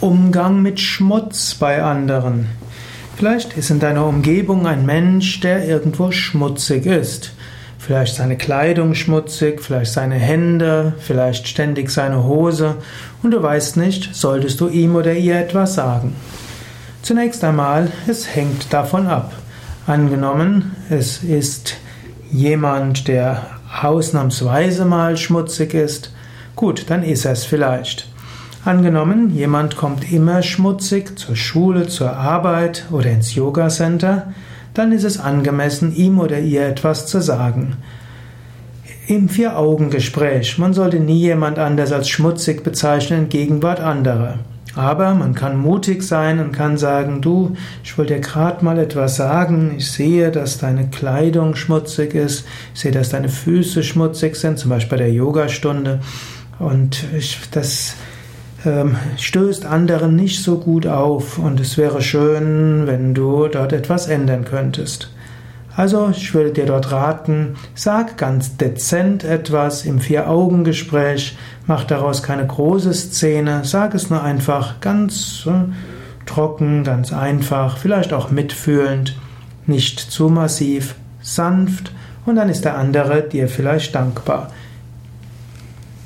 Umgang mit Schmutz bei anderen. Vielleicht ist in deiner Umgebung ein Mensch, der irgendwo schmutzig ist. Vielleicht seine Kleidung schmutzig, vielleicht seine Hände, vielleicht ständig seine Hose und du weißt nicht, solltest du ihm oder ihr etwas sagen. Zunächst einmal, es hängt davon ab. Angenommen, es ist jemand, der ausnahmsweise mal schmutzig ist, gut, dann ist er es vielleicht. Angenommen, jemand kommt immer schmutzig zur Schule, zur Arbeit oder ins Yoga Center, dann ist es angemessen, ihm oder ihr etwas zu sagen. Im Vier-Augen-Gespräch, man sollte nie jemand anders als schmutzig bezeichnen in Gegenwart anderer. Aber man kann mutig sein und kann sagen, du, ich wollte dir gerade mal etwas sagen. Ich sehe, dass deine Kleidung schmutzig ist. Ich sehe, dass deine Füße schmutzig sind, zum Beispiel bei der Yogastunde. Und ich, das stößt anderen nicht so gut auf. Und es wäre schön, wenn du dort etwas ändern könntest. Also, ich würde dir dort raten, sag ganz dezent etwas im Vier-Augen-Gespräch, mach daraus keine große Szene, sag es nur einfach ganz äh, trocken, ganz einfach, vielleicht auch mitfühlend, nicht zu massiv, sanft und dann ist der andere dir vielleicht dankbar.